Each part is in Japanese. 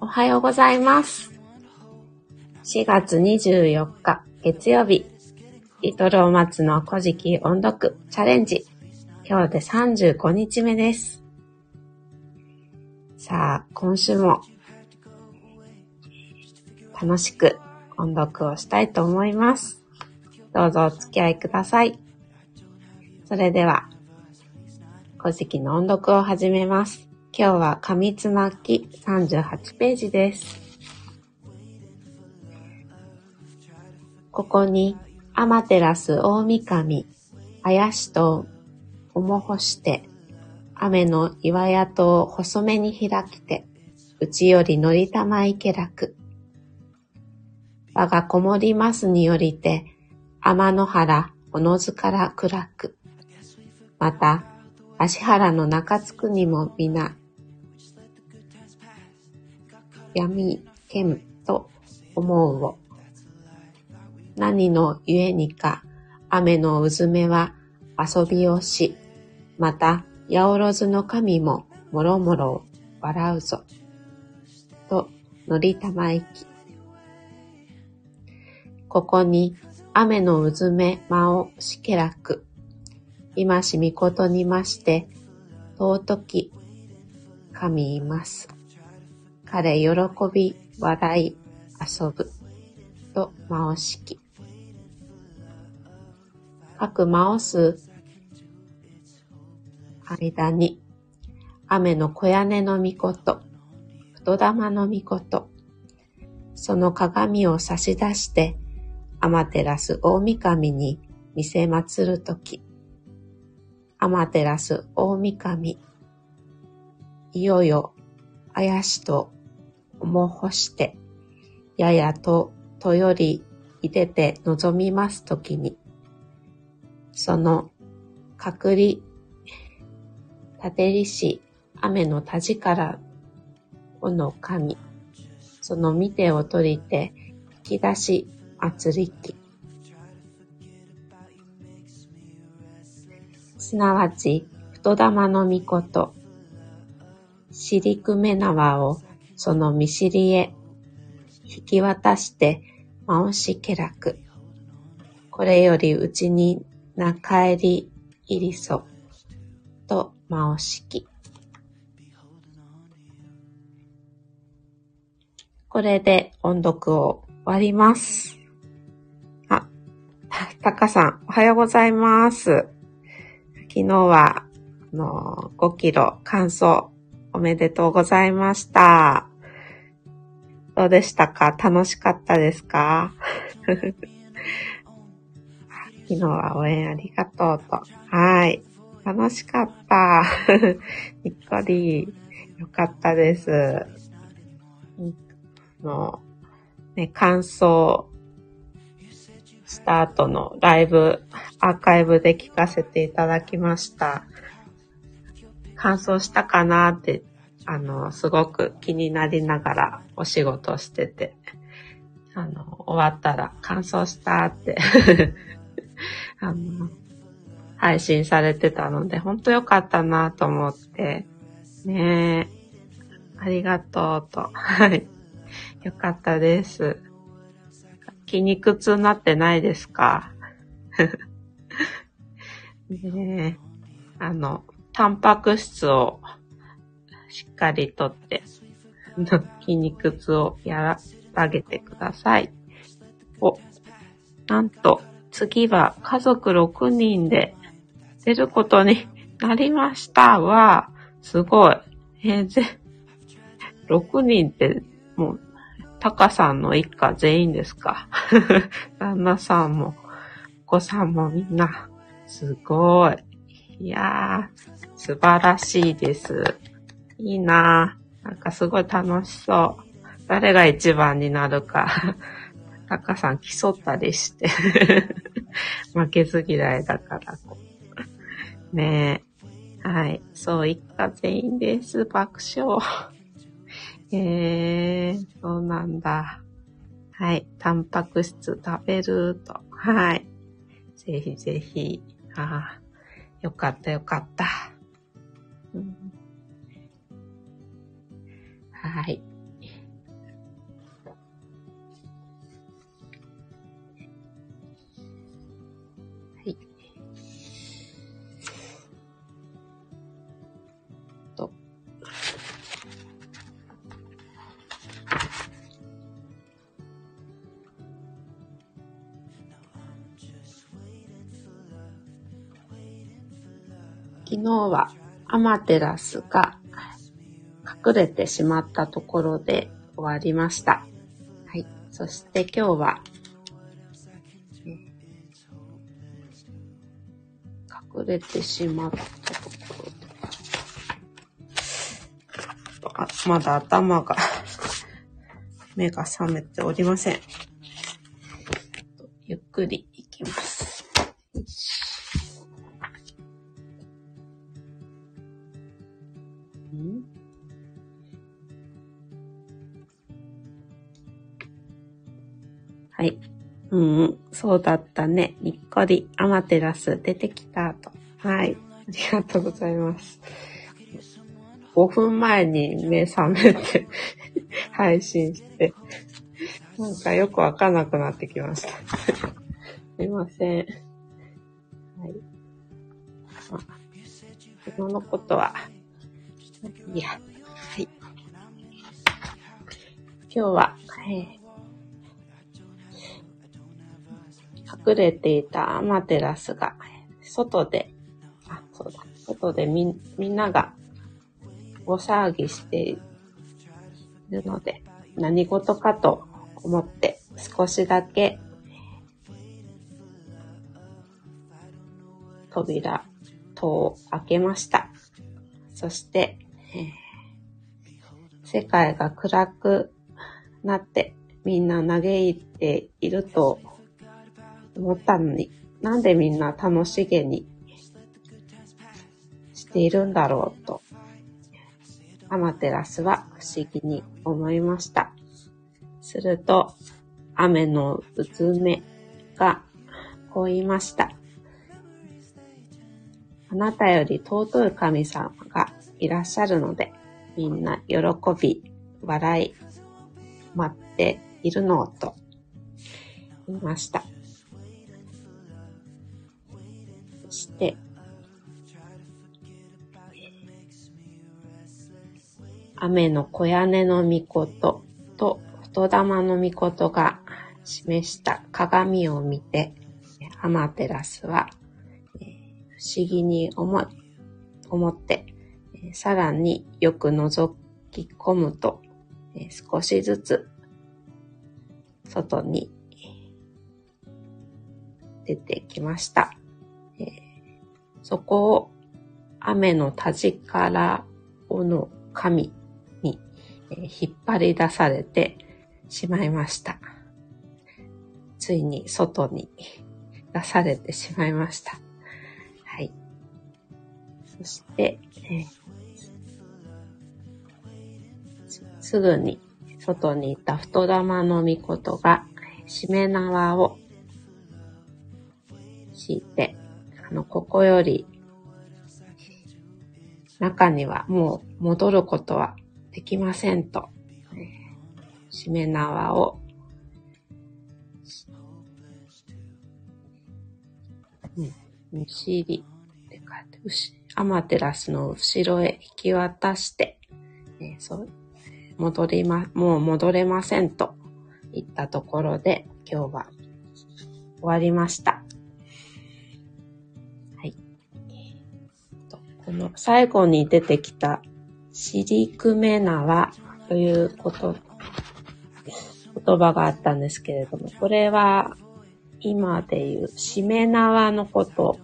おはようございます。4月24日月曜日、リトルお松の古事記音読チャレンジ。今日で35日目です。さあ、今週も楽しく音読をしたいと思います。どうぞお付き合いください。それでは、古事記の音読を始めます。今日は上つまき38ページです。ここに、アマテラス大神、怪しとおもほして、雨の岩屋と細めに開きて、うちよりのりたまいけらく。我がこもりますによりて、天の原、おのずから暗く。また、足原の中津くにも皆、闇けむと思うを。何のゆえにか、雨のうずめは遊びをし、また、八百万の神ももろもろ笑うぞ。と、のりたまいき。ここに、雨のうずめまをしけらく。今しみことにまして、尊き神います。彼喜び、笑い、遊ぶ。と、魔押式。各魔押す間に、雨の小屋根の御事、太玉の御事、その鏡を差し出して、天照大神に見せ祭るとき、天照大神、いよよ、あやしとも干して、ややと、とよりいでて望みますときに、その、隔離、立てりし、雨の田力、おの神、その見てを取りて、引き出し、祭りき。すなわち、太玉の御事、と、尻くめ縄をその見知りへ引き渡して回しけらく。これよりうちにな帰り入りそ、と回しき。これで音読を終わります。あ、たかさん、おはようございます。昨日は、あの、5キロ乾燥おめでとうございました。どうでしたか？楽しかったですか？昨日は応援ありがとうと。はい。楽しかった。にっこり。よかったです。の、ね、感想、スタートのライブ、アーカイブで聞かせていただきました。乾燥したかなって、あの、すごく気になりながらお仕事してて、あの、終わったら乾燥したって あの、配信されてたので、ほんとよかったなと思って、ねえ、ありがとうと、はい。よかったです。筋肉痛になってないですか？ねえ、あの、タンパク質をしっかりとって、筋肉痛をやらげてください。お、なんと、次は家族6人で出ることになりましたわ。すごい。えー、ぜ、6人ってもう、タカさんの一家全員ですか？旦那さんも、お子さんもみんな、すごい。いやー、素晴らしいです。いいなぁ。なんかすごい楽しそう。誰が一番になるか。タカさん競ったりして 負けず嫌いだから。ねえ。はい。そう、一家全員です。爆笑。えー、そうなんだ。はい。タンパク質食べると。はい。ぜひぜひ。ああ、よかったよかった。うん、はい。日はアマテラスが隠れてしまったところで終わりました。はい。そして今日は、隠れてしまったところで、あまだ頭が 目が覚めておりません。ゆっくりそうだったね。にっこり、アマテラス出てきたと。はい。ありがとうございます。5分前に目覚めて 配信して、なんかよくわかんなくなってきました。すいません。はい。あ、今のことは、いや、はい。今日は、えー隠れていたアマテラスが、外で、あ、そうだ、外でみ、みんなが大騒ぎしているので、何事かと思って少しだけ扉、戸を開けました。そして、世界が暗くなってみんな嘆いていると思ったのに、なんでみんな楽しげにしているんだろうと、アマテラスは不思議に思いました。すると、雨のうつめがこう言いました。あなたより尊い神様がいらっしゃるので、みんな喜び、笑い、待っているのと言いました。して、雨の小屋根の御事と太玉の御事が示した鏡を見て、アマテラスは、不思議に思、思って、さらによく覗き込むと、少しずつ外に出てきました。そこを雨の田力をの神に引っ張り出されてしまいました。ついに外に出されてしまいました。はい。そして、え、すぐに外にいた太玉の御事がしめ縄を敷いてあの、ここより、中にはもう戻ることはできませんと、えー、しめ縄を、うん、むしりって書いて、アマテラスの後ろへ引き渡して、えー、そう、戻りま、もう戻れませんと言ったところで今日は終わりました。この最後に出てきた、シリクメ縄ということ、言葉があったんですけれども、これは今でいうしめ縄のこと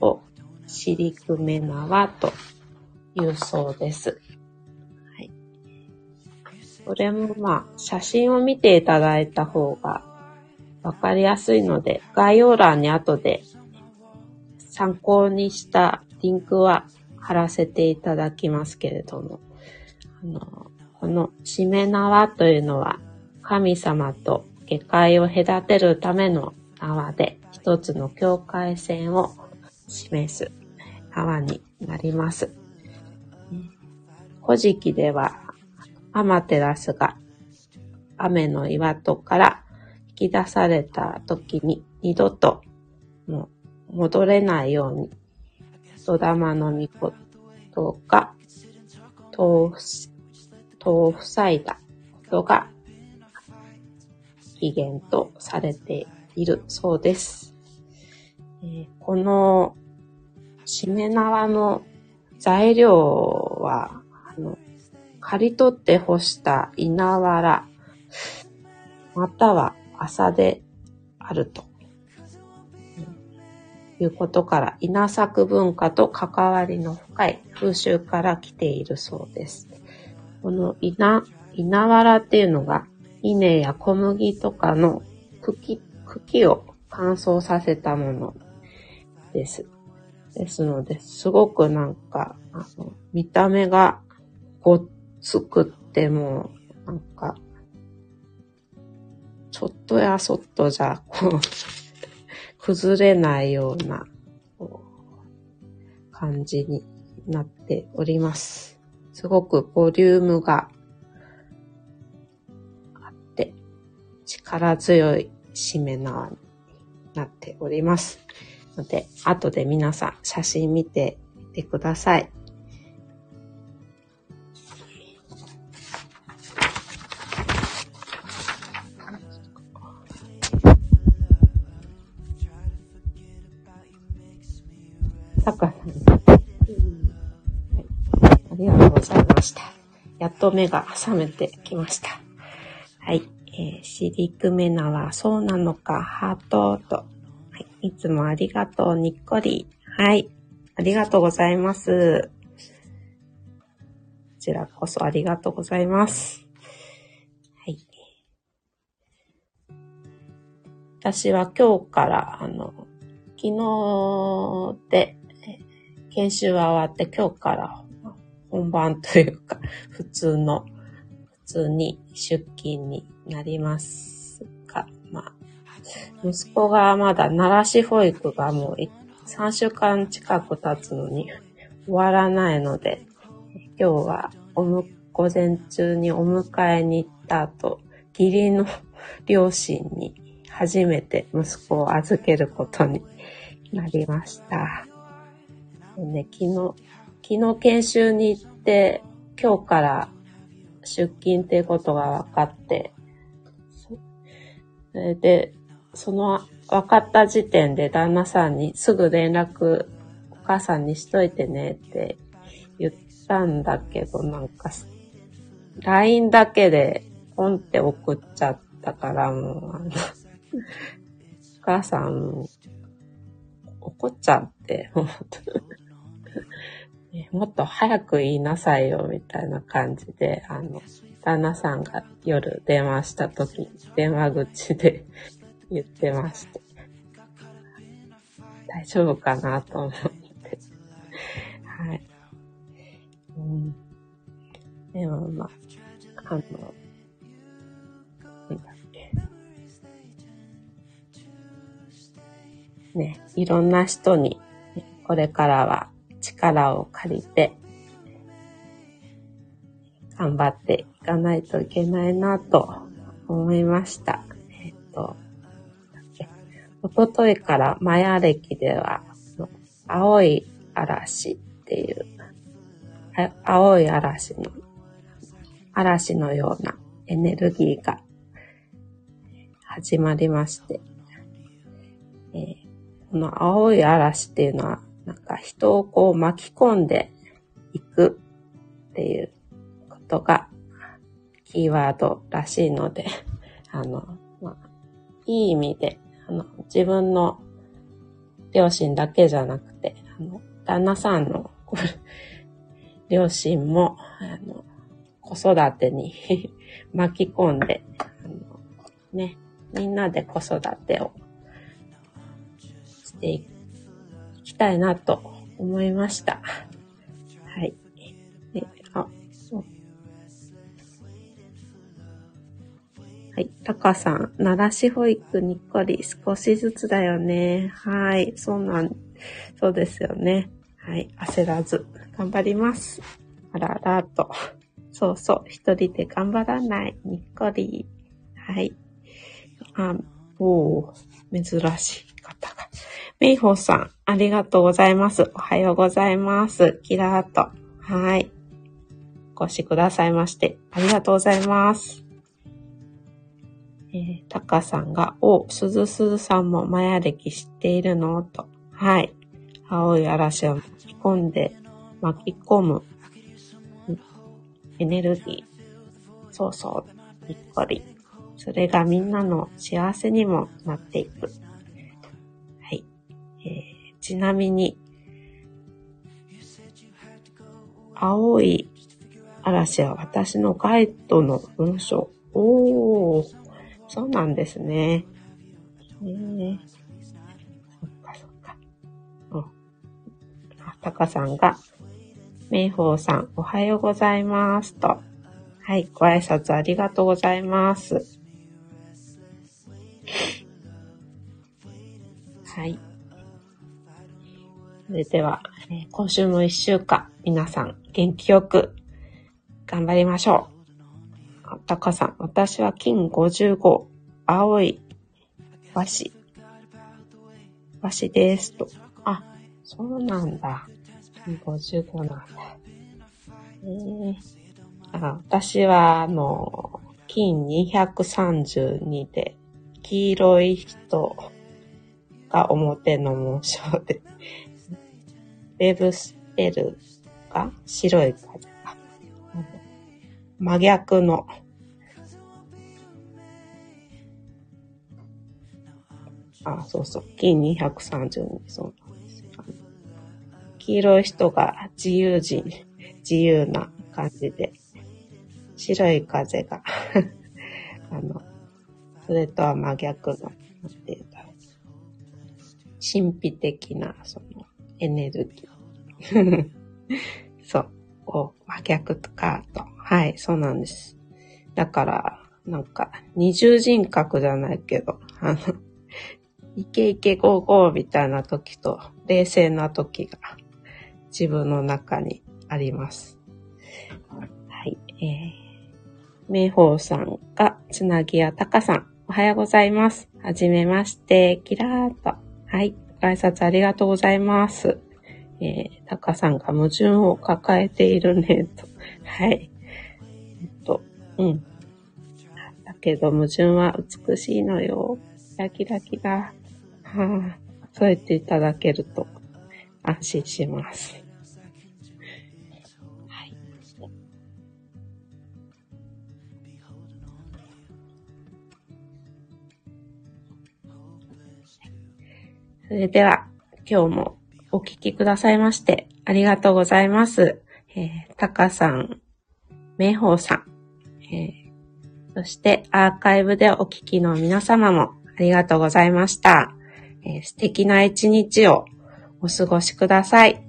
をシリクメ縄というそうです。はい。これもまあ、写真を見ていただいた方がわかりやすいので、概要欄に後で参考にしたリンクは貼らせていただきますけれども、あの、このしめ縄というのは神様と下界を隔てるための縄で、一つの境界線を示す川になります。古事記では、アマテラスが雨の岩戸から引き出された時に二度ともう戻れないように、戸玉の御事が戸を塞いだことが起源とされているそうです。えー、このしめ縄の材料は、あの、刈り取って干した稲わら、または麻であると。いうことから、稲作文化と関わりの深い風習から来ているそうです。この稲、稲わらっていうのが、稲や小麦とかの茎、茎を乾燥させたものです。ですので、すごくなんか、あの、見た目がごっつくっても、なんか、ちょっとやそっとじゃ、こう、崩れないような、感じになっております。すごくボリュームがあって、力強い締め縄になっております。ので、後で皆さん写真見てみてください。タカさん、ありがとうございました。やっと目が覚めてきました。はい。えー、シリクメナはそうなのか、ハートといつもありがとう、にっこり。はい。ありがとうございます。こちらこそありがとうございます。はい。私は今日から、あの、昨日で、研修は終わって今日から本番というか、普通の、普通に出勤になりますが、まあ、息子がまだ奈良市保育がもう3週間近く経つのに終わらないので、今日はおむ、午前中にお迎えに行った後、義理の両親に初めて息子を預けることになりました。ね、昨日、昨日研修に行って、今日から出勤っていうことが分かって、で、その分かった時点で旦那さんにすぐ連絡お母さんにしといてねって言ったんだけど、なんか、LINE だけでポンって送っちゃったからもう、お母さん、怒っちゃって、もっと早く言いなさいよ、みたいな感じで、あの、旦那さんが夜電話した時、電話口で 言ってまして。大丈夫かなと思って。はい。うん。でもまあ、あの、なんだっけ。ね、いろんな人に、これからは力を借りて、頑張っていかないといけないなと思いました。えっと、おとといからマヤ歴では、青い嵐っていう、青い嵐の、嵐のようなエネルギーが始まりまして、えー、この青い嵐っていうのは、なんか人をこう巻き込んでいくっていうことがキーワードらしいので、あの、まあ、いい意味であの、自分の両親だけじゃなくて、あの、旦那さんの両親も、あの、子育てに 巻き込んで、あの、ね、みんなで子育てをしていく。きたいなと思いました。はい。えあはい。タカさん、奈良市保育にっこり少しずつだよね。はい。そうなん、そうですよね。はい。焦らず、頑張ります。あららと。そうそう。一人で頑張らない。にっこり。はい。あ、おー、珍しい方が。メイホーさん、ありがとうございます。おはようございます。キラーと。はい。お越しくださいまして、ありがとうございます。えー、タカさんが、お、すずすずさんもマヤ歴知っているの？と。はい。青い嵐を巻き込んで、巻き込む、エネルギー。そうそう、にっこり。それがみんなの幸せにもなっていく。えー、ちなみに、青い嵐は私のガイドの文章。おー、そうなんですね。えー、そっかそっか。タカさんが、メイホーさん、おはようございますと。はい、ご挨拶ありがとうございます。それでは、今週も一週間、皆さん元気よく頑張りましょう。タカさん、私は金55、青い和紙、和紙ですと。あ、そうなんだ。金55なんだ。えー、あ私は、あの、金232で、黄色い人が表の紋章で、ェブスペルが白い風が、真逆の、あ、そうそう、金232、そうなんですよ。黄色い人が自由人、自由な感じで、白い風が。あの、それとは真逆の、なんていうか、神秘的な、その、エネルギー。そう。真逆とかと。はい、そうなんです。だから、なんか、二重人格じゃないけど、あの、イケイケゴーゴーみたいな時と、冷静な時が、自分の中にあります。はい、えー、名宝さんが、つなぎやたかさん、おはようございます。はじめまして、キラーと。はい、ご挨拶ありがとうございます。えー、たかさんが矛盾を抱えているね、と。はい。えっと、うん。だけど矛盾は美しいのよ。キラキラキラ。はあ、そう言っていただけると安心します。はい。それでは、今日もお聞きくださいまして、ありがとうございます。えー、タカさん、メイホーさん、えー、そしてアーカイブでお聞きの皆様もありがとうございました。えー、素敵な一日をお過ごしください。は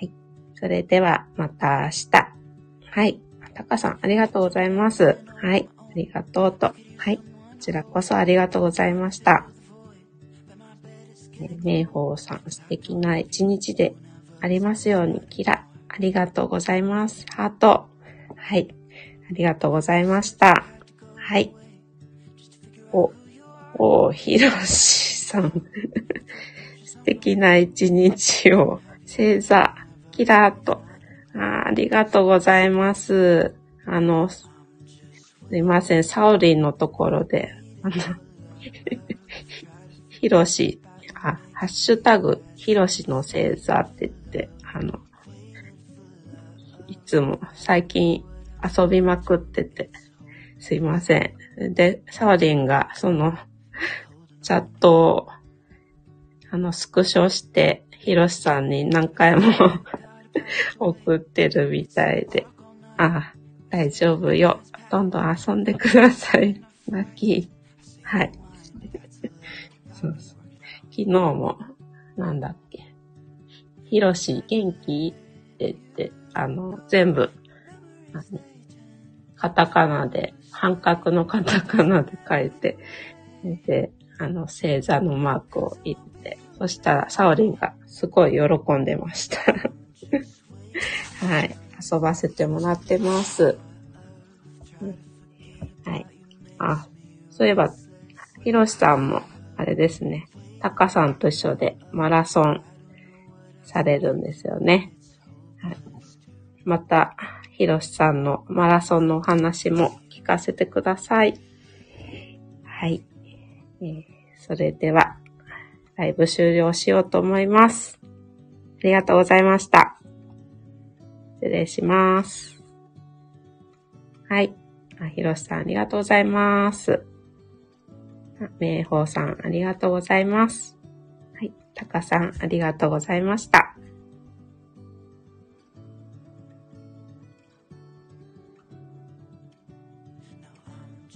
い。それではまた明日。はい。タカさん、ありがとうございます。はい。ありがとうと。はい。こちらこそありがとうございました。名宝さん、素敵な一日でありますように、キラ、ありがとうございます。ハート。はい。ありがとうございました。はい。お、お、ひろしさん。素敵な一日を、星座、キラーとあ。ありがとうございます。あの、すいません、サオリンのところで、あの、ひろし、ハッシュタグ、ひろしの星座って言って、あの、いつも最近遊びまくってて、すいません。で、サワリンがそのチャットを、あの、スクショして、ひろしさんに何回も 送ってるみたいで、あ、大丈夫よ。どんどん遊んでください。ラッキー。はい。そうそう。昨日も、なんだっけ、ひろし元気って言って、あの、全部、カタカナで、半角のカタカナで書いて、で、あの、星座のマークを入れて、そしたら、サオリンがすごい喜んでました。はい。遊ばせてもらってます。はい。あ、そういえば、ひろしさんも、あれですね。タカさんと一緒でマラソンされるんですよね。はい、また、ひろしさんのマラソンのお話も聞かせてください。はい。えー、それでは、ライブ終了しようと思います。ありがとうございました。失礼します。はい。あ、ひろしさんありがとうございます。明宝さんありがとうございます。はい。タカさんありがとうございました。